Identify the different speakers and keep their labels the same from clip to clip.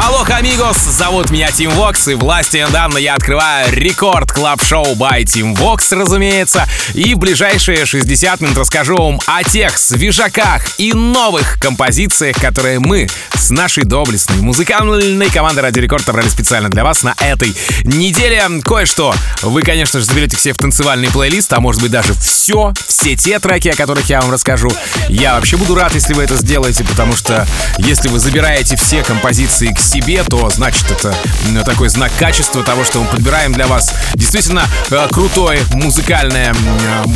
Speaker 1: Алло, amigos, зовут меня Тим Вокс, и властью, данной мне, я открываю Record Club Show by Tim Vox, разумеется. И в ближайшие 60 минут расскажу вам о тех свежаках и новых композициях, которые мы с нашей доблестной музыкальной командой Радио Рекорд собрали специально для вас на этой неделе. Кое-что вы, конечно же, заберете все в танцевальный плейлист, а может быть даже все, все те треки, о которых я вам расскажу. Я вообще буду рад, если вы это сделаете, потому что если вы забираете все композиции к себе, то значит это ну, такой знак качества того, что мы подбираем для вас действительно э, крутой музыкальный, э,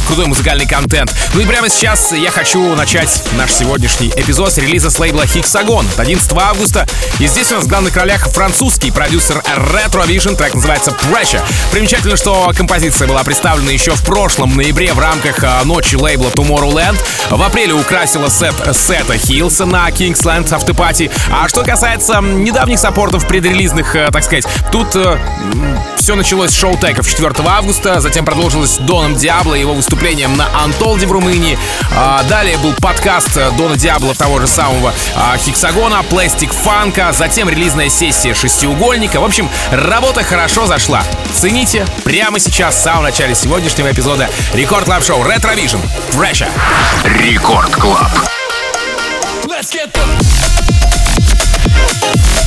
Speaker 1: крутой музыкальный контент. Ну и прямо сейчас я хочу начать наш сегодняшний эпизод с релиза с лейбла Hexagon 11 августа. И здесь у нас в главных ролях французский продюсер Retro Vision, трек называется Pressure. Примечательно, что композиция была представлена еще в прошлом ноябре в рамках э, ночи лейбла Tomorrowland. В апреле украсила сет сета Хилса на Kingsland Автопати. А что касается недавних саппортов предрелизных, э, так сказать, тут э, все началось с шоу-теков 4 августа, затем продолжилось Доном Диабло и его выступлением на Антолде в Румынии. А, далее был подкаст Дона Диабло того же самого а, Хексагона, Пластик Фанка, затем релизная сессия Шестиугольника. В общем, работа хорошо зашла. Цените прямо сейчас, в самом начале сегодняшнего эпизода Record Club Show Retro Vision. Pressure.
Speaker 2: Record Club.
Speaker 3: Let's get the
Speaker 2: Thank you.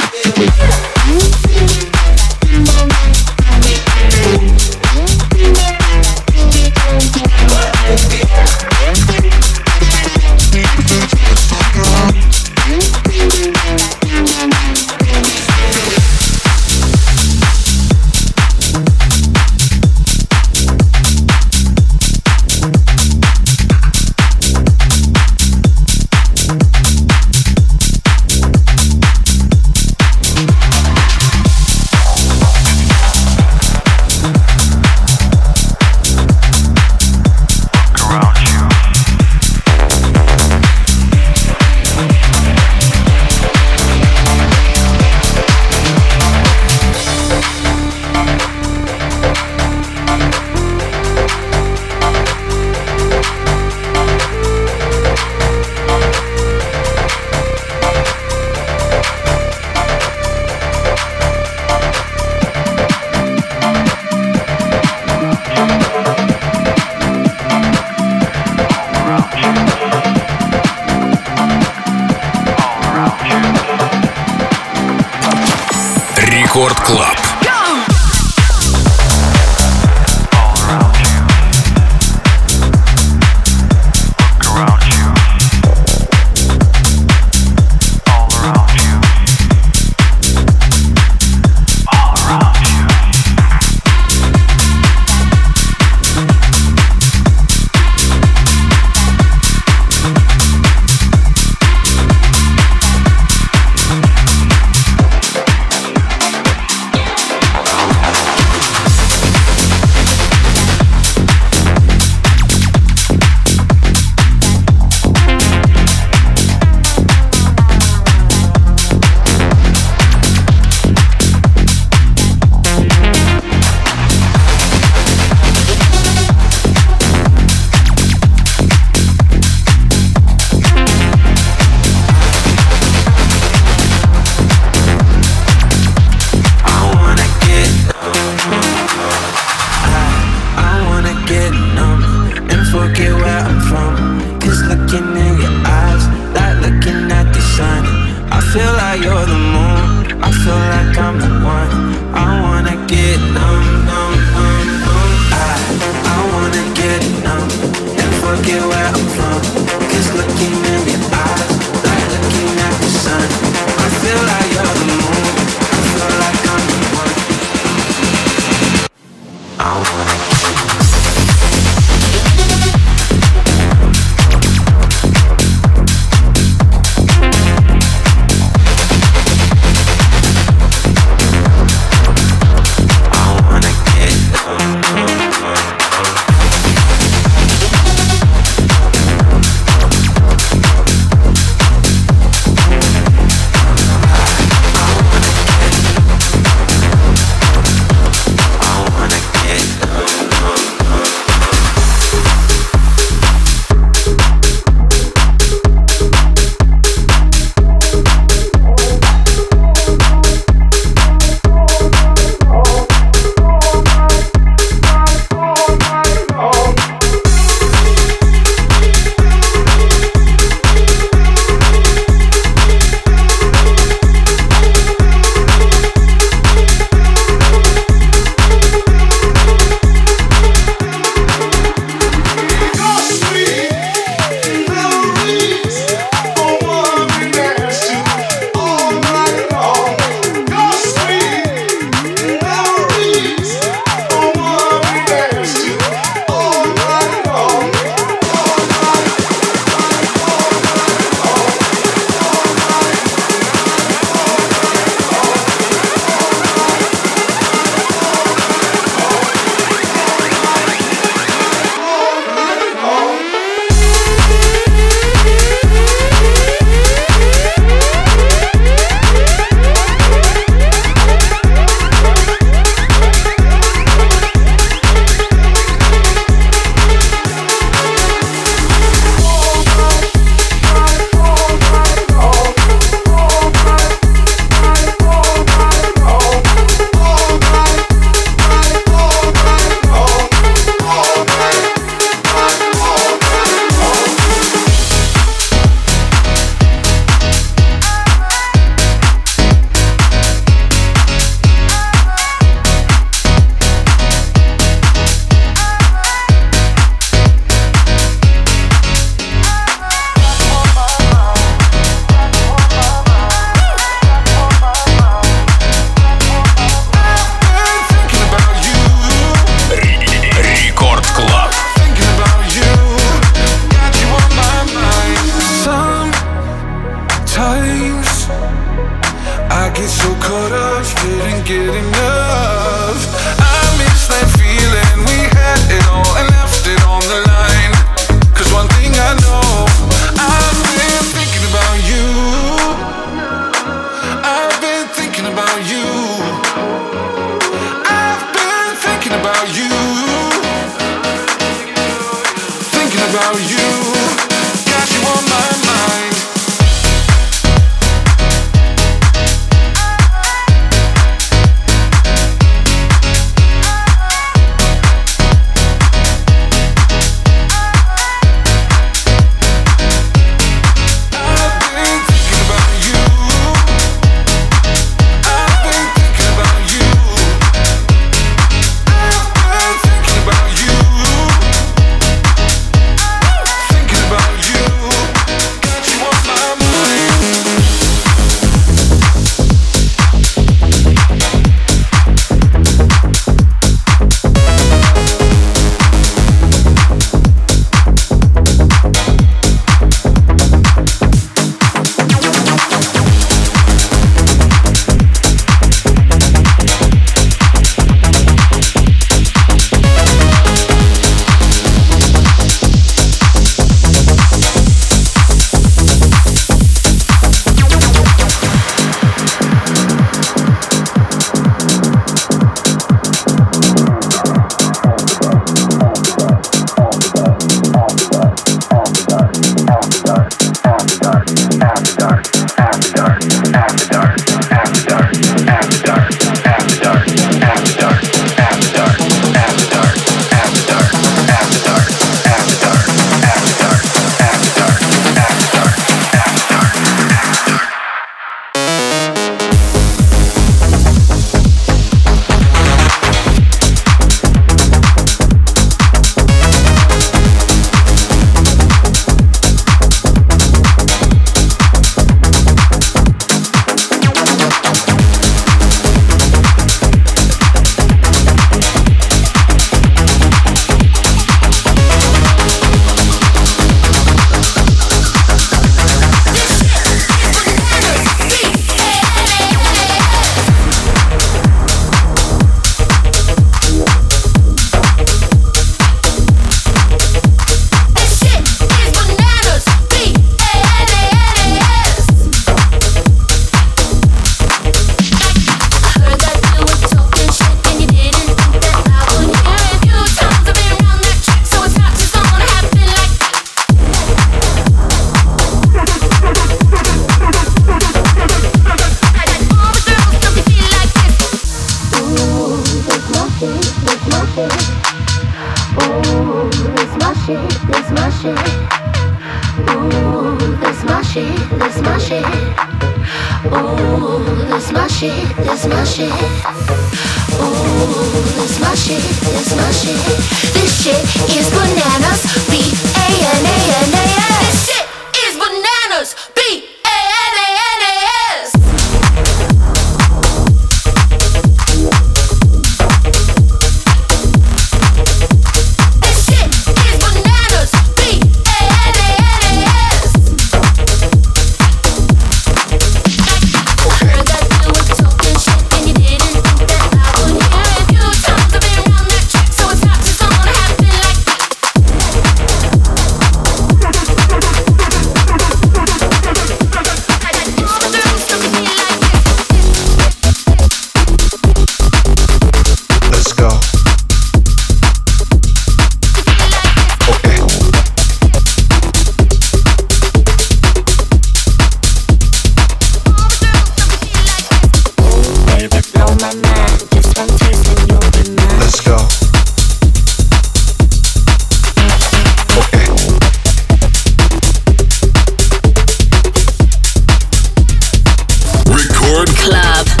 Speaker 1: Club.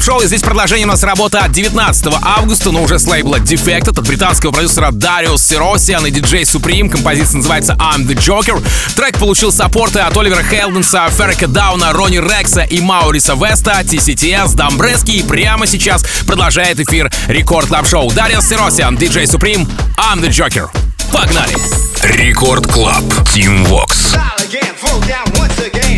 Speaker 1: Club Show. Здесь продолжение у нас работа от 19 августа, но уже с лейбла Defected от британского продюсера Дариус Сиросиан и диджей Supreme. Композиция называется I'm the Joker. Трек получил саппорты от Оливера Хелденса, Феррика Дауна, Ронни Рекса и Мауриса Веста, TCTS, Дамбрески. И прямо сейчас продолжает эфир Record Club Show. Дариус Сиросиан, диджей Supreme, I'm the Joker. Погнали!
Speaker 2: Record Club. Tim Vox.
Speaker 4: once again.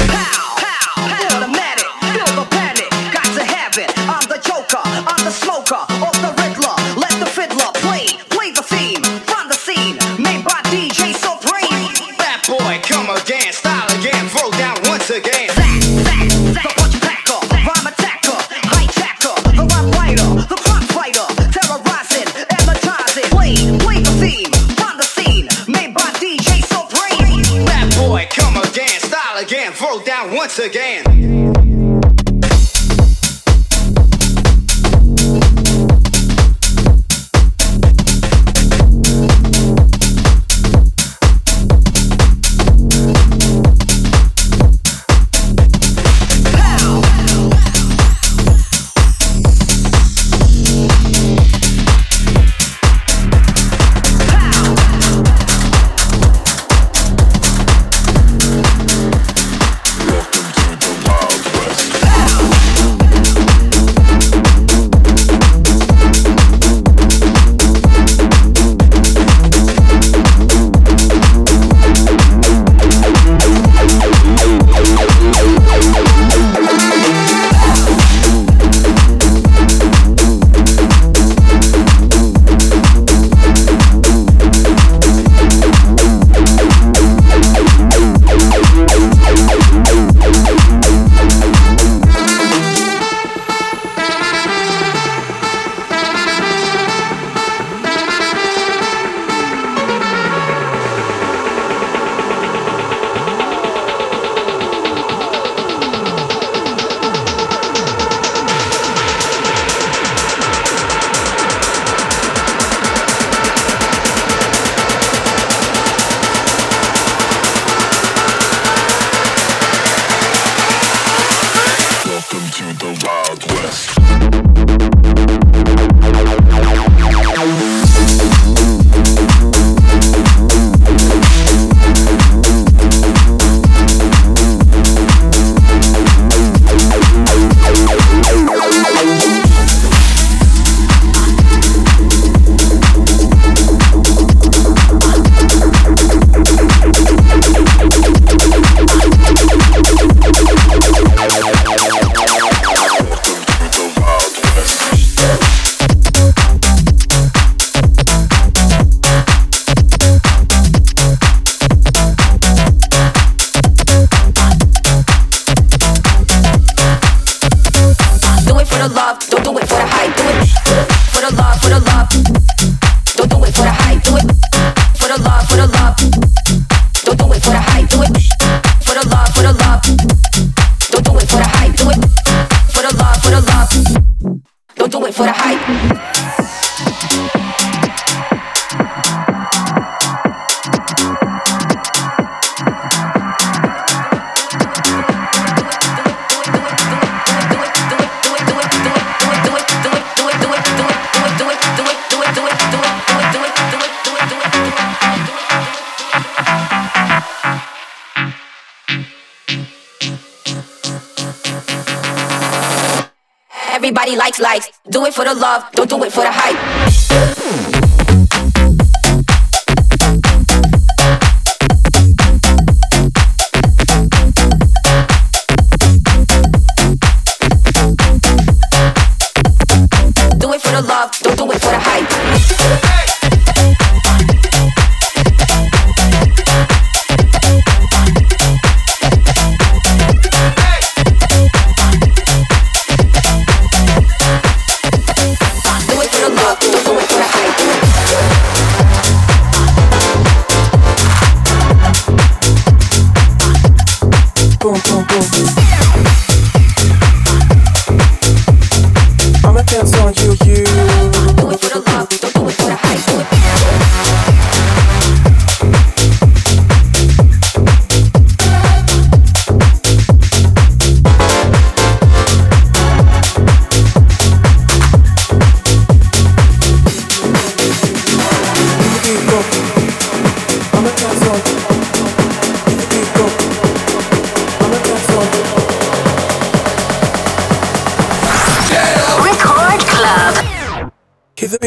Speaker 5: now once again.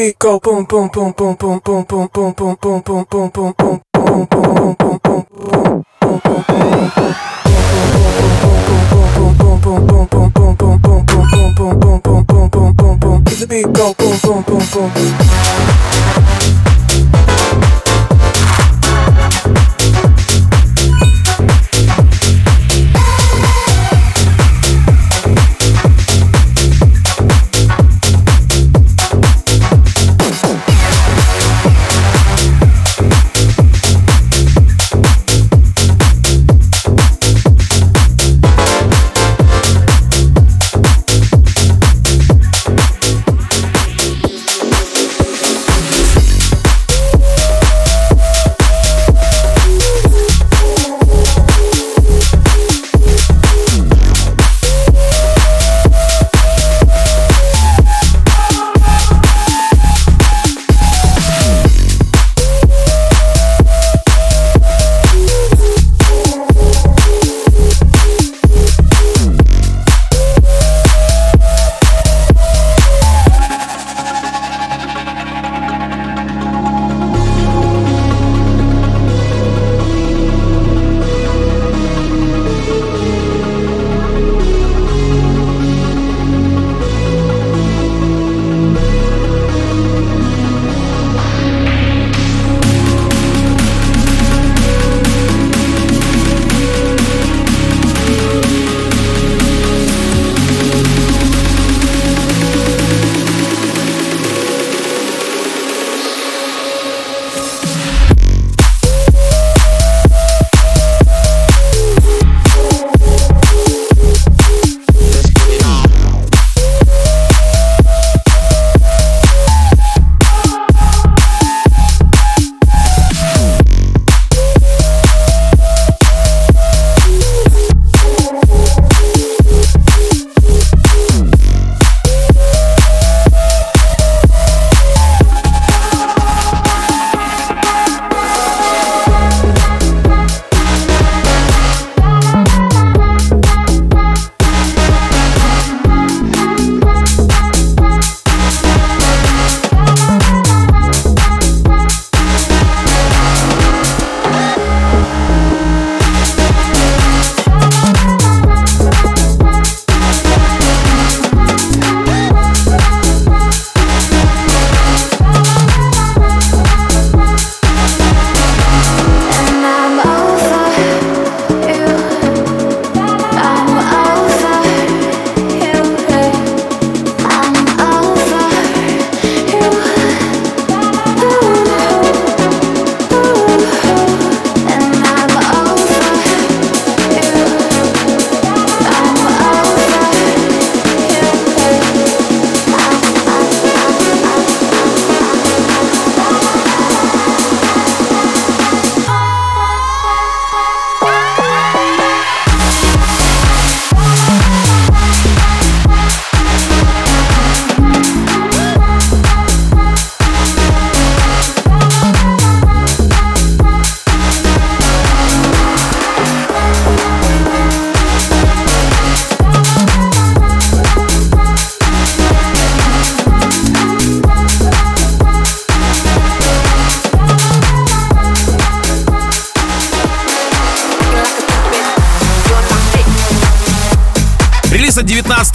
Speaker 6: Beat go boom boom boom boom boom boom boom boom boom boom boom boom boom boom boom boom boom boom the beat go boom boom boom boom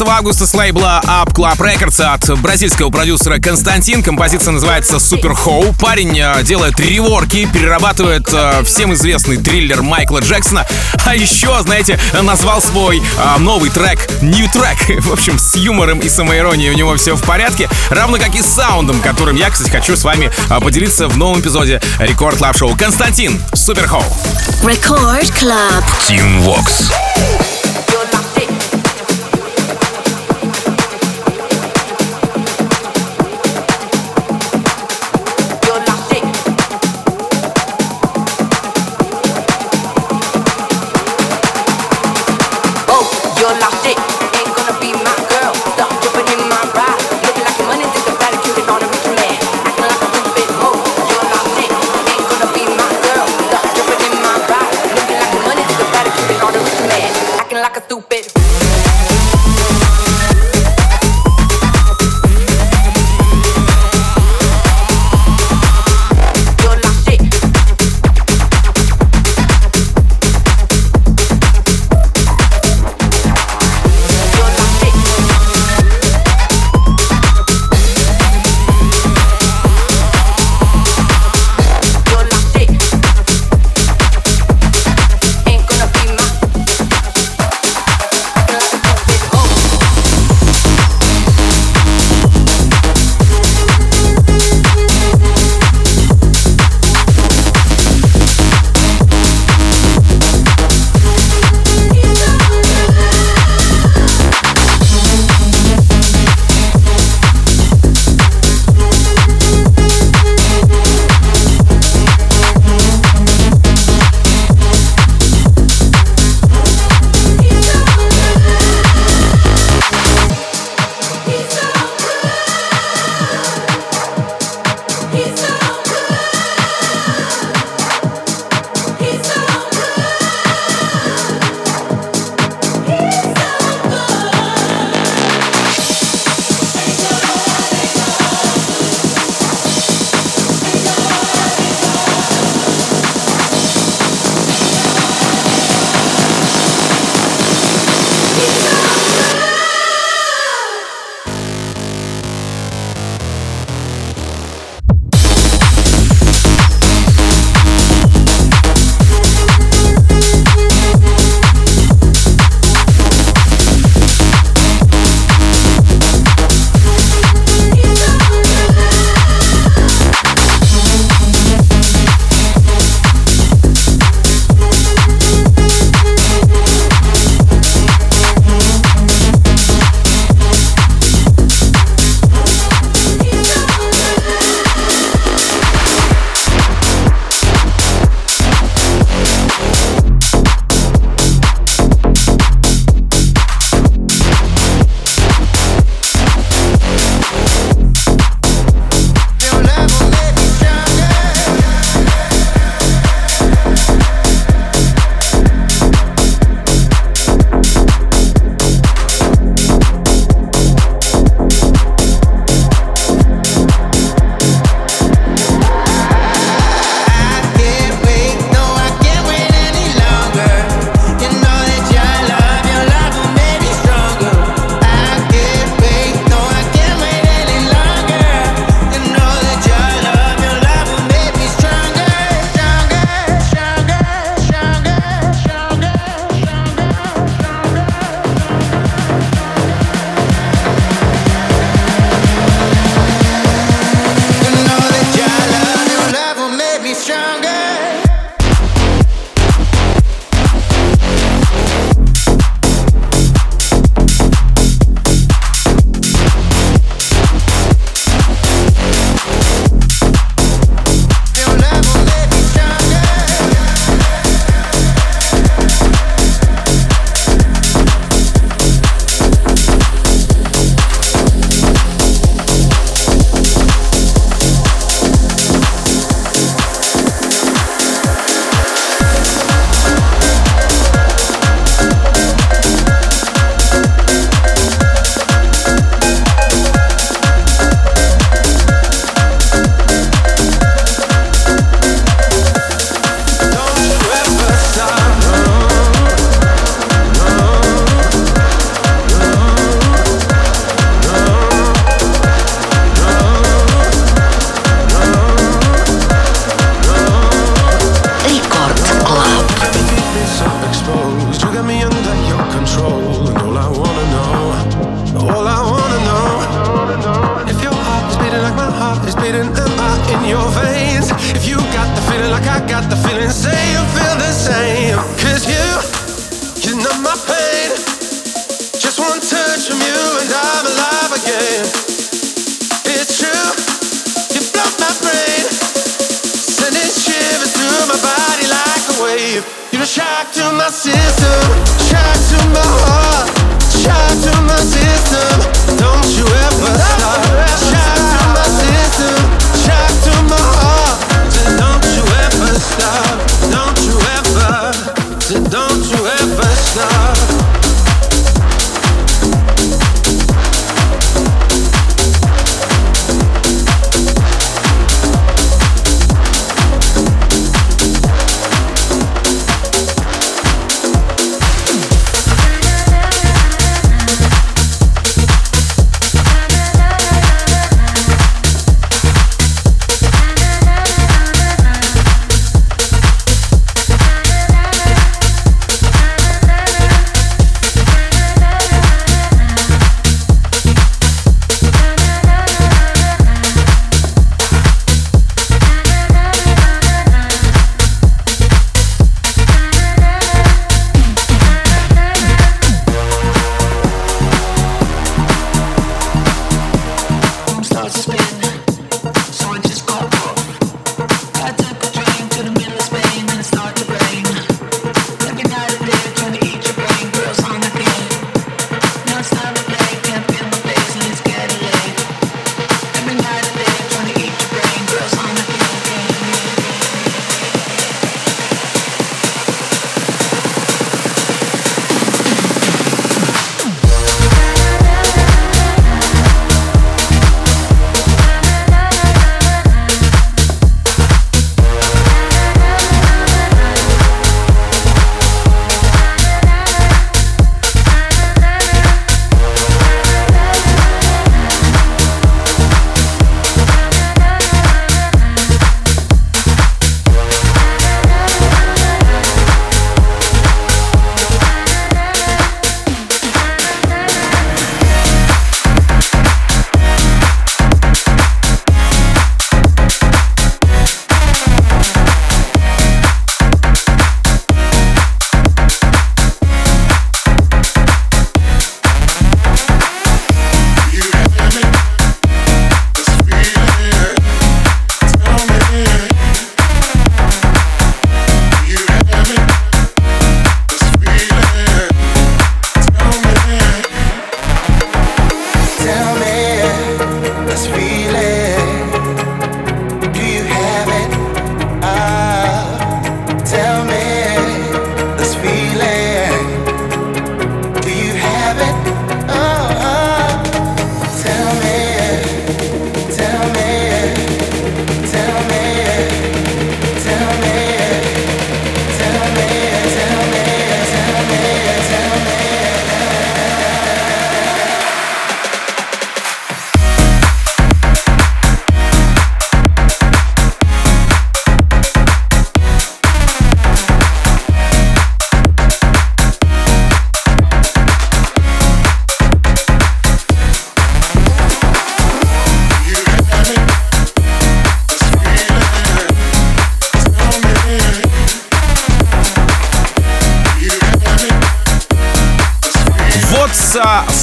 Speaker 1: 19 августа с лейбла Up Club Records от бразильского продюсера Константин. Композиция называется Super How. Парень э, делает реворки, перерабатывает э, всем известный триллер Майкла Джексона. А еще, знаете, назвал свой э, новый трек New Track. В общем, с юмором и самоиронией у него все в порядке. Равно как и с саундом, которым я, кстати, хочу с вами поделиться в новом эпизоде Рекорд Лав Шоу. Константин, Super How.
Speaker 7: Record Club.
Speaker 5: Team Vox.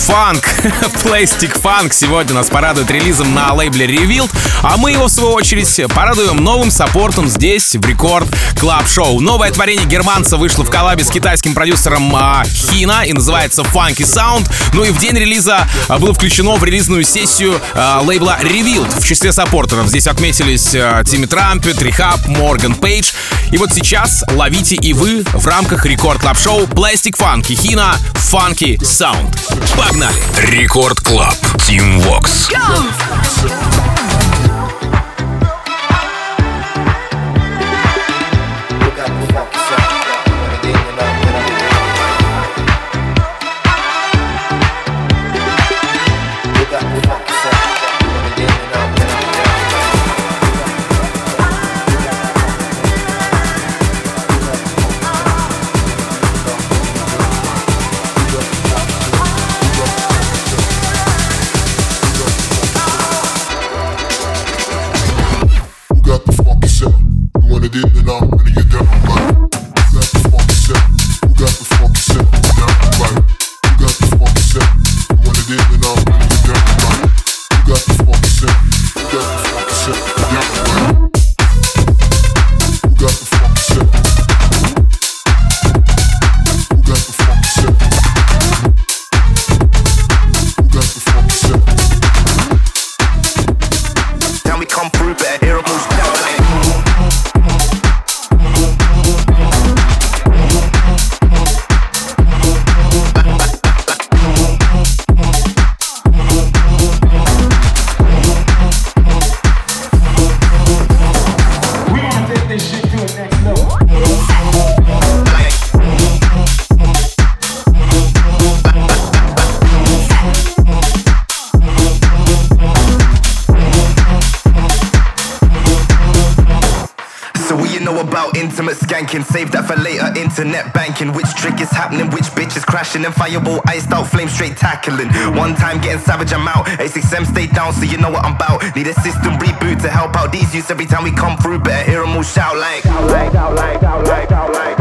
Speaker 1: Funk, Plastik Funk сегодня нас порадует релизом на лейбле Revealed, а мы его в свою очередь порадуем новым саппортом здесь, в Record Club Show. Новое творение германца вышло в коллабе с китайским продюсером а, Хина и называется Funky Sound. Ну и в день релиза а, было включено в релизную сессию а, лейбла Revealed. В числе саппортеров здесь отметились а, Timmy Trumpet, R3HAB, Morgan Page. И вот сейчас ловите и вы в рамках Record Club Show Plastik Funk и Хина Funky Sound. Погнали!
Speaker 2: Рекорд Клаб. Vox.
Speaker 8: Club. flashing and fireball iced out, flame straight tackling. One time getting savage, I'm out. A6M stay down, so you know what I'm about. Need a system reboot to help out these youths every time we come through. Better hear them all shout like. Shout like, shout like, shout like, shout like.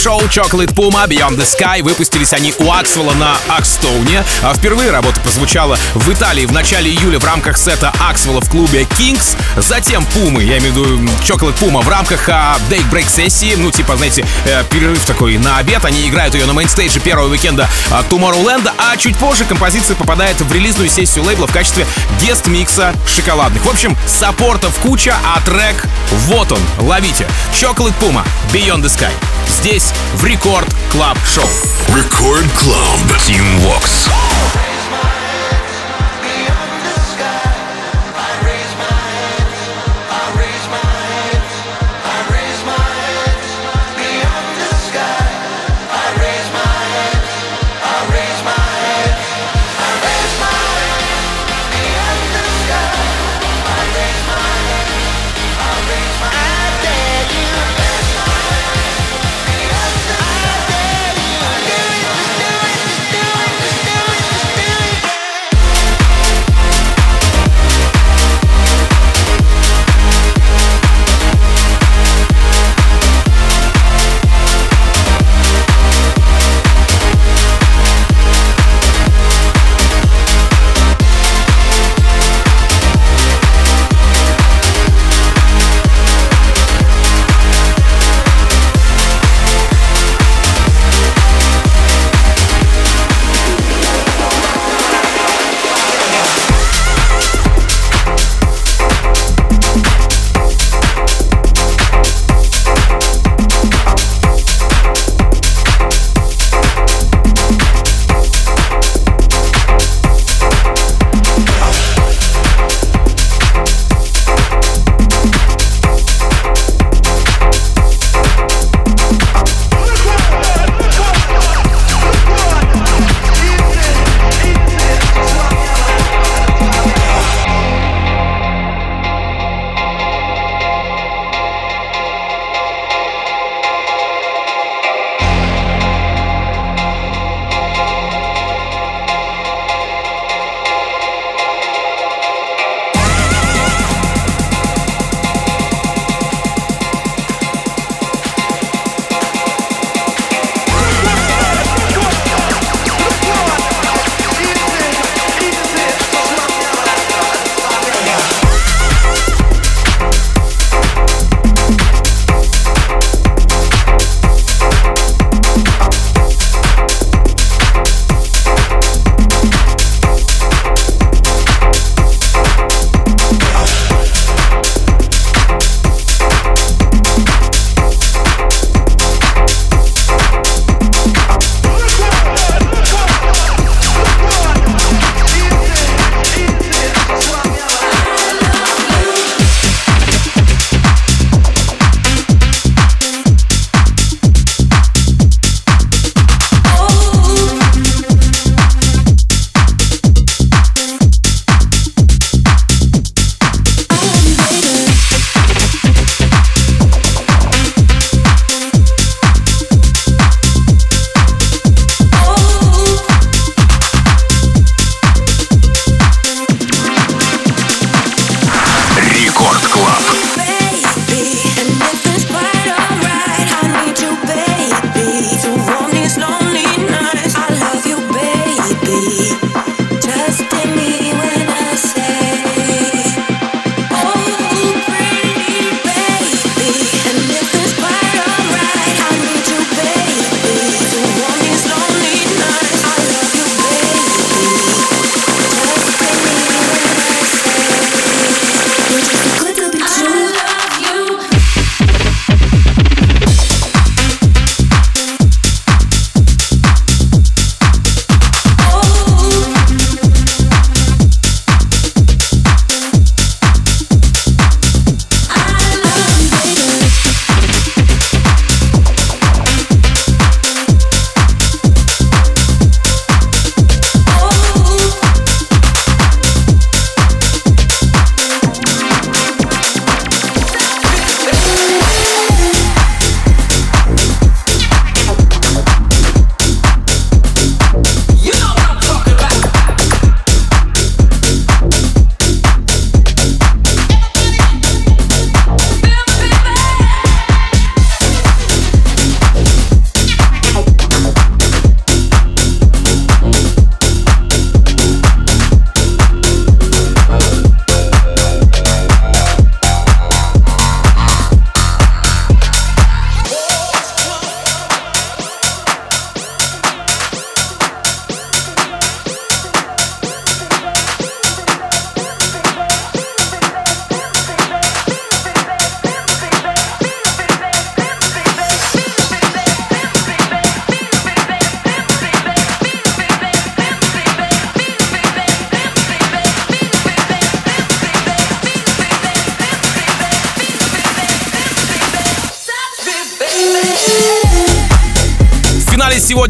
Speaker 2: Club
Speaker 1: Show Chocolate Puma Beyond the Sky. Выпустились они у Аксвелла на Акстоуне. А впервые работа прозвучала в Италии в начале июля в рамках сета Аксвелла в клубе Kings. Затем Пумы, я имею в виду Chocolate Puma в рамках а, Daybreak сессии. Ну, типа, знаете, э, перерыв такой на обед. Они играют ее на mainstage е первого уикенда а, Tomorrowland. А чуть позже композиция попадает в релизную сессию лейбла в качестве guest mix а шоколадных. В общем, саппортов куча, а трек вот он. Ловите. Chocolate Puma Beyond the Sky. Здесь в Record Club Show.
Speaker 2: Record Club. Tim Vox.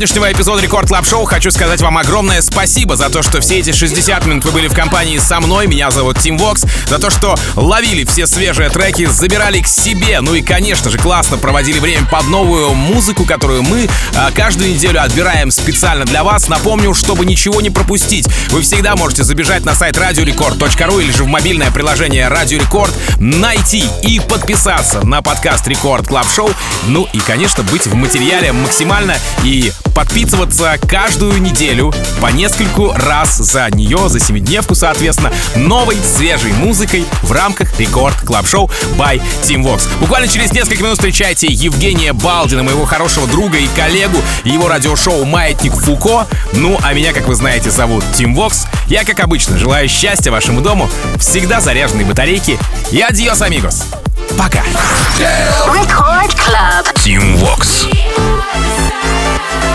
Speaker 1: Сегодняшнего эпизода Record Club Show хочу сказать вам огромное спасибо за то, что все эти 60 минут вы были в компании со мной. Меня зовут Тим Вокс. За то, что ловили все свежие треки, забирали к себе. Ну и, конечно же, классно проводили время под новую музыку, которую мы а, каждую неделю отбираем специально для вас. Напомню, чтобы ничего не пропустить, вы всегда можете забежать на сайт radiorecord.ru или же в мобильное приложение Радио Рекорд, найти и подписаться на подкаст Record Club Show. Ну и, конечно, быть в материале максимально и подписываться каждую неделю по нескольку раз за нее, за семидневку, соответственно, новой свежей музыкой в рамках Record Club Show by Tim Vox. Буквально через несколько минут встречайте Евгения Балдина, моего хорошего друга и коллегу, его радиошоу «Маятник Фуко». Ну, а меня, как вы знаете, зовут Тим Вокс. Я, как обычно, желаю счастья вашему дому, всегда заряженной батарейки и адьос, амигос. Пока.
Speaker 7: Record Club.
Speaker 2: Team Vox.
Speaker 9: Vox.